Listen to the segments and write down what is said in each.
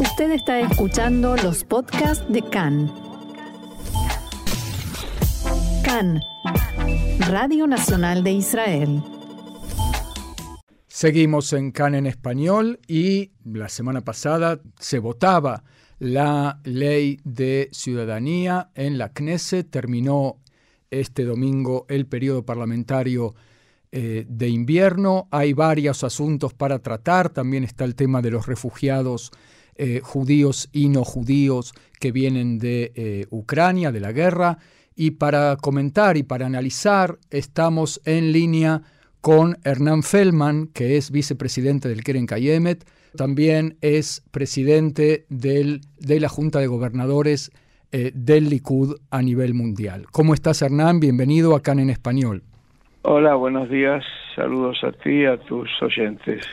Usted está escuchando los podcasts de CAN. CAN, Radio Nacional de Israel. Seguimos en CAN en español y la semana pasada se votaba la ley de ciudadanía en la Knesset. Terminó este domingo el periodo parlamentario eh, de invierno. Hay varios asuntos para tratar. También está el tema de los refugiados eh, judíos y no judíos que vienen de eh, Ucrania, de la guerra. Y para comentar y para analizar, estamos en línea con Hernán Feldman, que es vicepresidente del Keren Kayemet, también es presidente de la Junta de Gobernadores eh, del Likud a nivel mundial. ¿Cómo estás, Hernán? Bienvenido acá en Español. Hola, buenos días. Saludos a ti y a tus oyentes.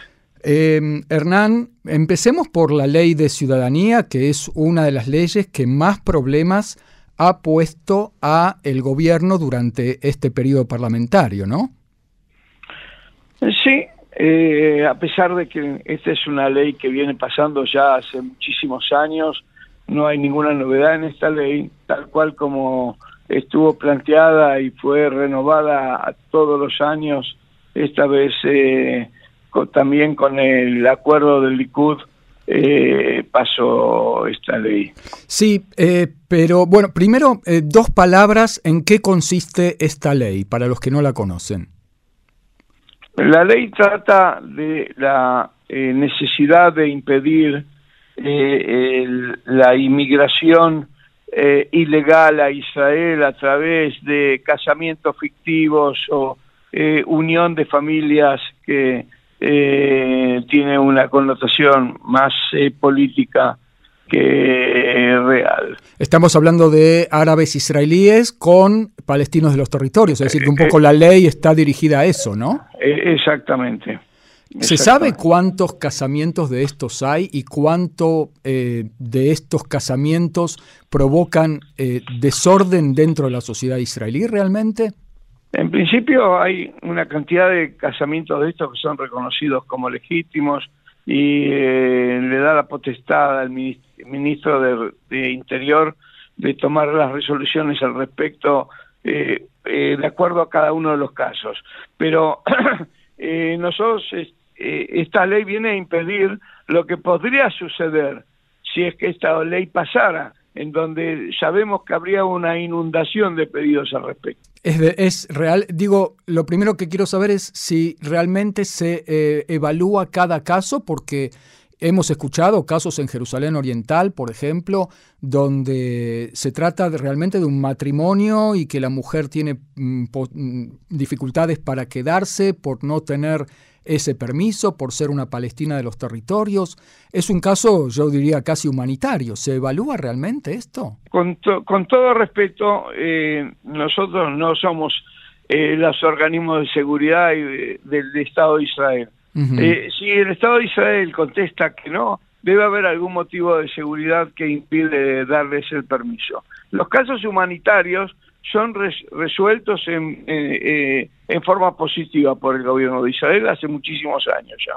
Em, Hernán, empecemos por la ley de ciudadanía, que es una de las leyes que más problemas ha puesto a el gobierno durante este periodo parlamentario, ¿no? Sí, eh, a pesar de que esta es una ley que viene pasando ya hace muchísimos años, no hay ninguna novedad en esta ley, tal cual como estuvo planteada y fue renovada todos los años, esta vez eh, también con el acuerdo del Likud eh, pasó esta ley. Sí, eh, pero bueno, primero eh, dos palabras en qué consiste esta ley, para los que no la conocen. La ley trata de la necesidad de impedir la inmigración ilegal a Israel a través de casamientos fictivos o unión de familias que eh, tiene una connotación más eh, política que eh, real. Estamos hablando de árabes israelíes con palestinos de los territorios, es decir, que un poco la ley está dirigida a eso, ¿no? Exactamente. ¿Se sabe cuántos casamientos de estos hay y cuánto de estos casamientos provocan desorden dentro de la sociedad israelí realmente? En principio hay una cantidad de casamientos de estos que son reconocidos como legítimos y eh, le da la potestad al ministro de, Interior de tomar las resoluciones al respecto eh, eh, de acuerdo a cada uno de los casos. Pero nosotros, esta ley viene a impedir lo que podría suceder si es que esta ley pasara, en donde sabemos que habría una inundación de pedidos al respecto. Es, real. Digo, lo primero que quiero saber es si realmente se eh, evalúa cada caso, porque hemos escuchado casos en Jerusalén Oriental, por ejemplo, donde se trata realmente de un matrimonio y que la mujer tiene mm, mm, dificultades para quedarse por no tener ese permiso por ser una palestina de los territorios. Es un caso, yo diría, casi humanitario. ¿Se evalúa realmente esto? Con, con todo respeto, eh, nosotros no somos eh, los organismos de seguridad del Estado de Israel. Eh, si el Estado de Israel contesta que no, debe haber algún motivo de seguridad que impide darles el permiso. Los casos humanitarios son resueltos en, eh, en forma positiva por el gobierno de Israel hace muchísimos años ya.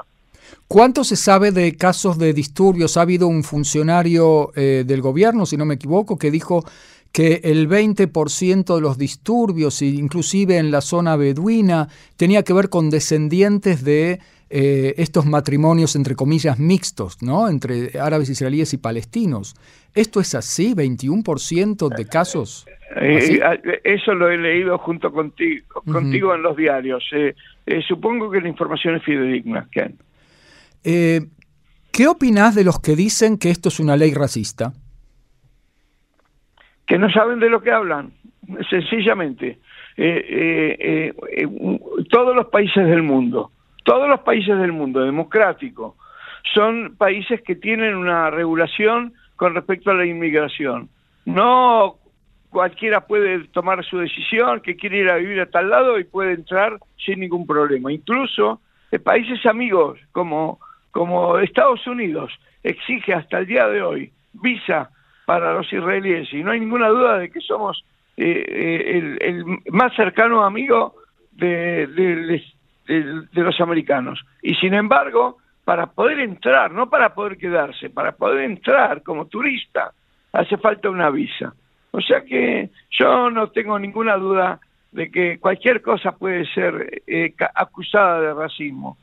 ¿Cuánto se sabe de casos de disturbios? Ha habido un funcionario eh, del gobierno, si no me equivoco, que dijo que el 20% de los disturbios, inclusive en la zona beduina, tenía que ver con descendientes de eh, estos matrimonios, entre comillas, mixtos, ¿no? Entre árabes, israelíes y palestinos. ¿Esto es así? ¿21% de casos? Eh, eh, eso lo he leído junto contigo, contigo en los diarios. supongo que la información es fidedigna, Ken. ¿Qué opinás de los que dicen que esto es una ley racista? Que no saben de lo que hablan, sencillamente. todos los países del mundo todos los países del mundo democrático son países que tienen una regulación con respecto a la inmigración. No cualquiera puede tomar su decisión, que quiere ir a vivir a tal lado y puede entrar sin ningún problema. Incluso eh, países amigos como, como Estados Unidos exige hasta el día de hoy visa para los israelíes y no hay ninguna duda de que somos eh, eh, el, más cercano amigo de, de, de, los americanos. Y sin embargo, para poder entrar, no para poder quedarse, para poder entrar como turista, hace falta una visa. O sea que yo no tengo ninguna duda de que cualquier cosa puede ser eh, acusada de racismo.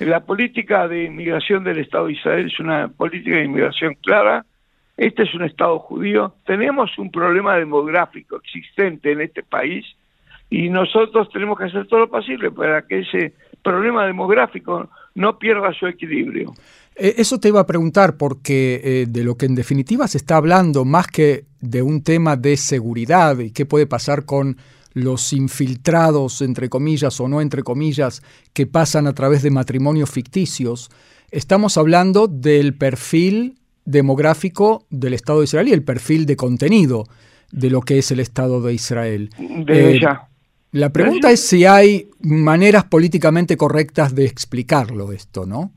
La política de inmigración del Estado de Israel es una política de inmigración clara. Este es un Estado judío. Tenemos un problema demográfico existente en este país y nosotros tenemos que hacer todo lo posible para que ese problema demográfico no pierda su equilibrio. Eh, eso te iba a preguntar porque eh, de lo que en definitiva se está hablando más que de un tema de seguridad y qué puede pasar con los infiltrados, entre comillas o no entre comillas, que pasan a través de matrimonios ficticios, estamos hablando del perfil demográfico del Estado de Israel y el perfil de contenido de lo que es el Estado de Israel. De eh, La pregunta es si hay maneras políticamente correctas de explicarlo esto, ¿no?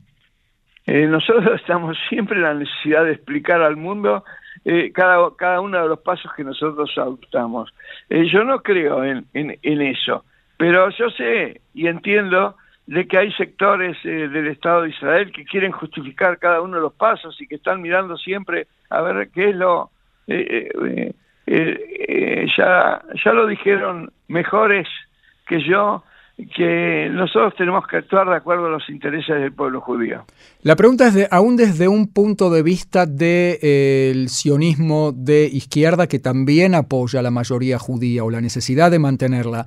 Eh, nosotros estamos siempre en la necesidad de explicar al mundo eh, cada, cada uno de los pasos que nosotros adoptamos. Eh, yo no creo en, en, eso, pero yo sé y entiendo de que hay sectores del Estado de Israel que quieren justificar cada uno de los pasos y que están mirando siempre a ver qué es lo... ya, ya lo dijeron mejores que yo que nosotros tenemos que actuar de acuerdo a los intereses del pueblo judío. La pregunta es, de, aún desde un punto de vista del de, sionismo de izquierda, que también apoya a la mayoría judía o la necesidad de mantenerla,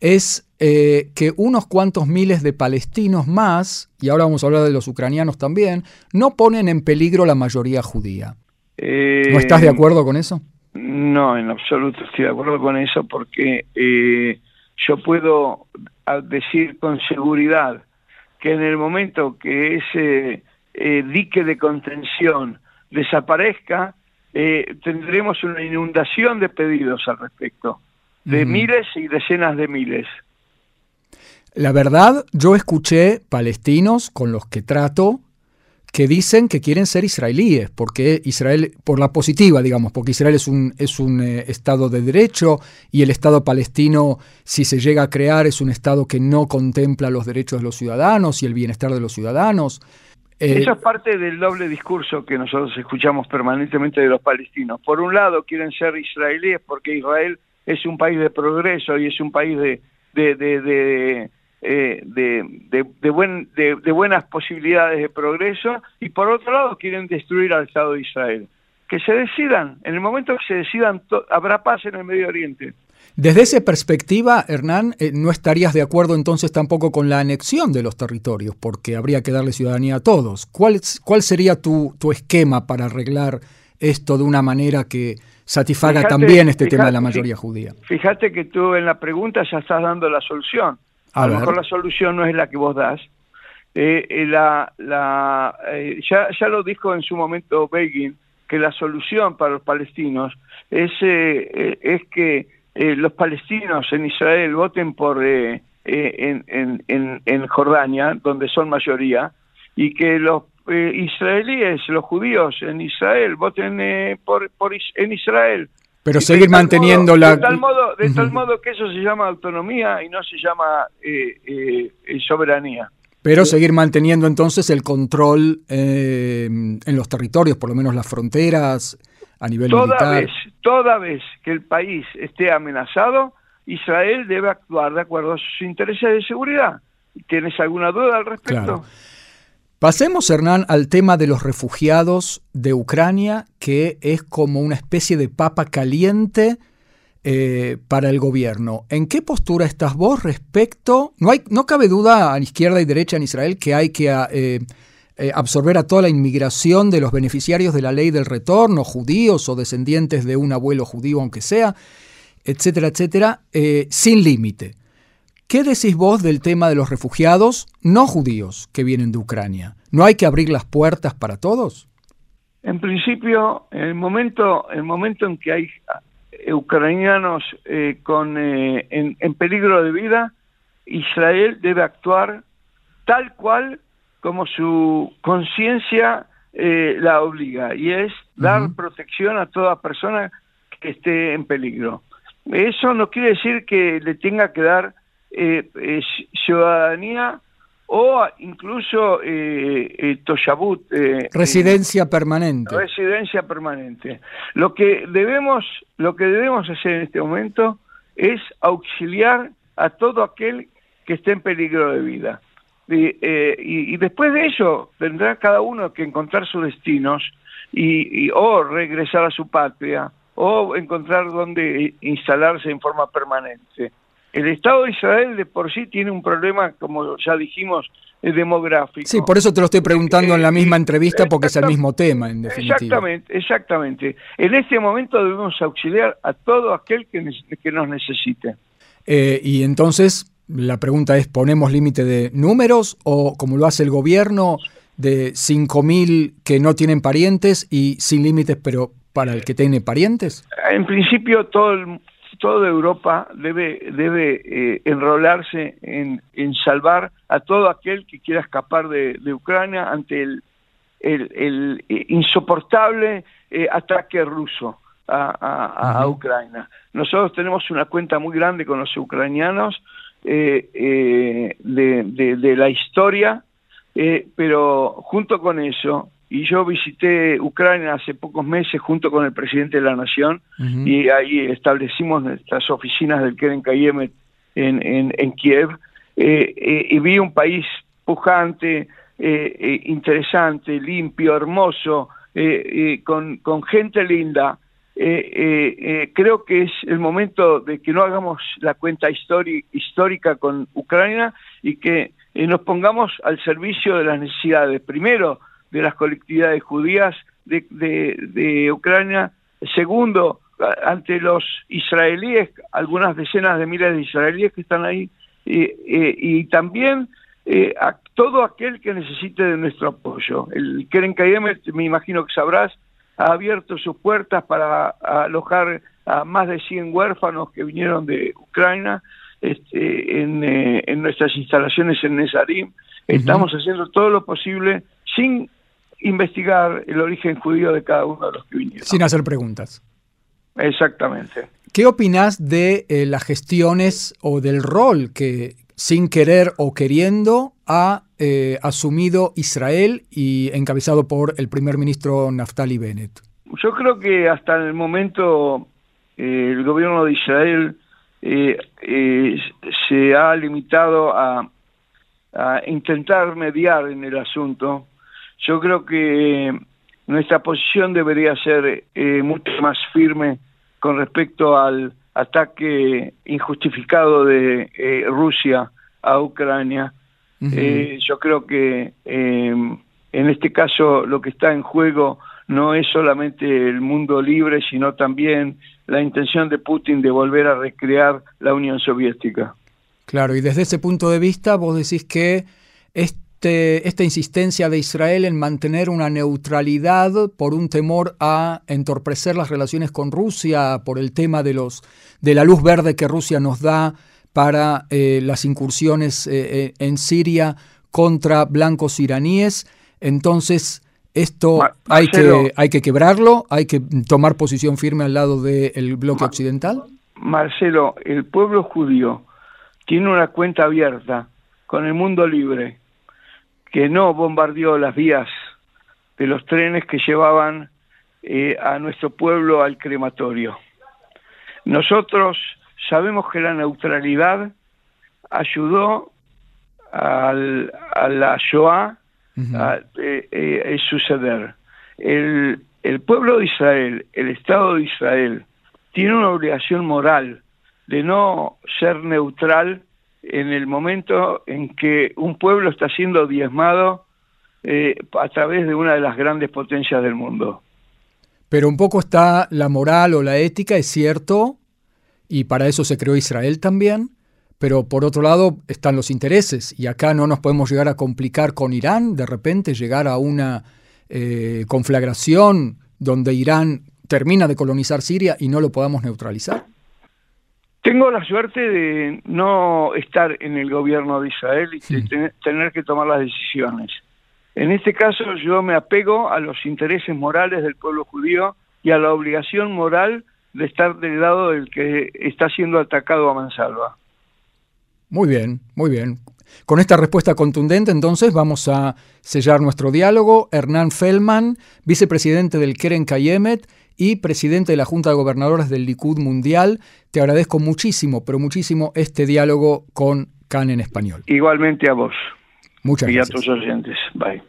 es eh, que unos cuantos miles de palestinos más, y ahora vamos a hablar de los ucranianos también, no ponen en peligro la mayoría judía. ¿No estás de eh, acuerdo con eso? No, en absoluto estoy de acuerdo con eso porque... Eh, yo puedo decir con seguridad que en el momento que ese eh, dique de contención desaparezca, eh, tendremos una inundación de pedidos al respecto, de miles y decenas de miles. La verdad, yo escuché palestinos con los que trato que dicen que quieren ser israelíes, porque Israel, por la positiva, digamos, porque Israel es un, es un eh, Estado de derecho y el Estado palestino, si se llega a crear, es un Estado que no contempla los derechos de los ciudadanos y el bienestar de los ciudadanos. Eh, Eso es parte del doble discurso que nosotros escuchamos permanentemente de los palestinos. Por un lado, quieren ser israelíes porque Israel es un país de progreso y es un país de, de eh, de, de, buen, de, buenas posibilidades de progreso y por otro lado quieren destruir al Estado de Israel. Que se decidan, en el momento que se decidan, habrá paz en el Medio Oriente. Desde esa perspectiva, Hernán, eh, ¿no estarías de acuerdo entonces tampoco con la anexión de los territorios? Porque habría que darle ciudadanía a todos. ¿Cuál, cuál sería tu, tu esquema para arreglar esto de una manera que satisfaga también este tema de la mayoría judía? Fíjate que tú en la pregunta ya estás dando la solución. A, lo mejor la solución no es la que vos das. Eh, eh la, la, eh, ya, ya lo dijo en su momento Begin, que la solución para los palestinos es, eh, es que los palestinos en Israel voten por en, en, en, en, Jordania, donde son mayoría, y que los israelíes, los judíos en Israel, voten por, por en Israel. Pero seguir manteniendo la... De tal, modo, de tal modo que eso se llama autonomía y no se llama eh, eh, soberanía. Pero seguir manteniendo entonces el control eh, en los territorios, por lo menos las fronteras, a nivel toda militar. Vez, toda vez que el país esté amenazado, Israel debe actuar de acuerdo a sus intereses de seguridad. ¿Tienes alguna duda al respecto? Pasemos, Hernán, al tema de los refugiados de Ucrania, que es como una especie de papa caliente eh, para el gobierno. ¿En qué postura estás vos respecto? No, hay, no cabe duda a izquierda y derecha en Israel que hay que eh, eh, absorber a toda la inmigración de los beneficiarios de la ley del retorno, judíos o descendientes de un abuelo judío, aunque sea, etcétera, etcétera, sin límite. ¿Qué decís vos del tema de los refugiados no judíos que vienen de Ucrania? ¿No hay que abrir las puertas para todos? En principio, en el momento, el momento en que hay eh, ucranianos eh, con, eh, en, peligro de vida, Israel debe actuar tal cual como su conciencia la obliga, y es dar protección a toda persona que esté en peligro. Eso no quiere decir que le tenga que dar eh, ciudadanía o incluso eh, eh Toyabut. Eh, residencia permanente. Residencia permanente. Lo que debemos, lo que debemos hacer en este momento es auxiliar a todo aquel que esté en peligro de vida. Y, y, después de eso tendrá cada uno que encontrar sus destinos y, o regresar a su patria o encontrar donde instalarse en forma permanente. El Estado de Israel de por sí tiene un problema, como ya dijimos, demográfico. Sí, por eso te lo estoy preguntando en la misma entrevista porque es el mismo tema, en definitiva. Exactamente, exactamente. En este momento debemos auxiliar a todo aquel que, que nos necesite. Eh, y entonces la pregunta es, ¿ponemos límite de números o como lo hace el gobierno de 5.000 que no tienen parientes y sin límites pero para el que tiene parientes? En principio todo el, toda Europa debe, debe eh, enrolarse en, salvar a todo aquel que quiera escapar de, Ucrania ante el, el, eh, insoportable eh, ataque ruso a, Ucrania. Nosotros tenemos una cuenta muy grande con los ucranianos de, de, la historia, pero junto con eso y yo visité Ucrania hace pocos meses junto con el presidente de la Nación y ahí establecimos nuestras oficinas del Keren Kayemet en, en, Kiev eh, eh, y vi un país pujante, eh, interesante, limpio, hermoso, con, con gente linda. creo que es el momento de que no hagamos la cuenta histórica con Ucrania y que nos pongamos al servicio de las necesidades. Primero, de las colectividades judías de, de, Ucrania. Segundo, ante los israelíes, algunas decenas de miles de israelíes que están ahí, y también eh, a todo aquel que necesite de nuestro apoyo. El Keren Kayemet, me imagino que sabrás, ha abierto sus puertas para alojar a más de 100 huérfanos que vinieron de Ucrania este, en, eh, en, nuestras instalaciones en Nesarim. Estamos haciendo todo lo posible sin investigar el origen judío de cada uno de los que vinieron. Sin hacer preguntas. Exactamente. ¿Qué opinas de eh, las gestiones o del rol que, sin querer o queriendo, ha eh, asumido Israel y encabezado por el primer ministro Naftali Bennett? Yo creo que hasta el momento eh, el gobierno de Israel se ha limitado a intentar mediar en el asunto yo creo que nuestra posición debería ser eh, mucho más firme con respecto al ataque injustificado de eh, Rusia a Ucrania. Eh, yo creo que en este caso lo que está en juego no es solamente el mundo libre, sino también la intención de Putin de volver a recrear la Unión Soviética. Claro, y desde ese punto de vista vos decís que este este, esta insistencia de Israel en mantener una neutralidad por un temor a entorpecer las relaciones con Rusia, por el tema de, los, de la luz verde que Rusia nos da para eh, las incursiones eh, eh, en Siria contra blancos iraníes. Entonces, esto hay, que, hay que quebrarlo, hay que tomar posición firme al lado del bloque occidental. Marcelo, el pueblo judío tiene una cuenta abierta con el mundo libre que no bombardeó las vías de los trenes que llevaban eh, a nuestro pueblo al crematorio. Nosotros sabemos que la neutralidad ayudó a la Shoah a eh, eh, suceder. El, el pueblo de Israel, el Estado de Israel, tiene una obligación moral de no ser neutral en el momento en que un pueblo está siendo diezmado eh, a través de una de las grandes potencias del mundo. Pero un poco está la moral o la ética, es cierto, y para eso se creó Israel también, pero por otro lado están los intereses, y acá no nos podemos llegar a complicar con Irán, de repente llegar a una eh, conflagración donde Irán termina de colonizar Siria y no lo podamos neutralizar. Tengo la suerte de no estar en el gobierno de Israel y tener que tomar las decisiones. En este caso yo me apego a los intereses morales del pueblo judío y a la obligación moral de estar del lado del que está siendo atacado a mansalva. Muy bien, muy bien. Con esta respuesta contundente, entonces, vamos a sellar nuestro diálogo. Hernán Feldman, vicepresidente del Keren Kayemet y presidente de la Junta de Gobernadores del Likud Mundial, te agradezco muchísimo, pero muchísimo este diálogo con CAN en español. Igualmente a vos. Muchas y gracias. Y a tus oyentes. Bye.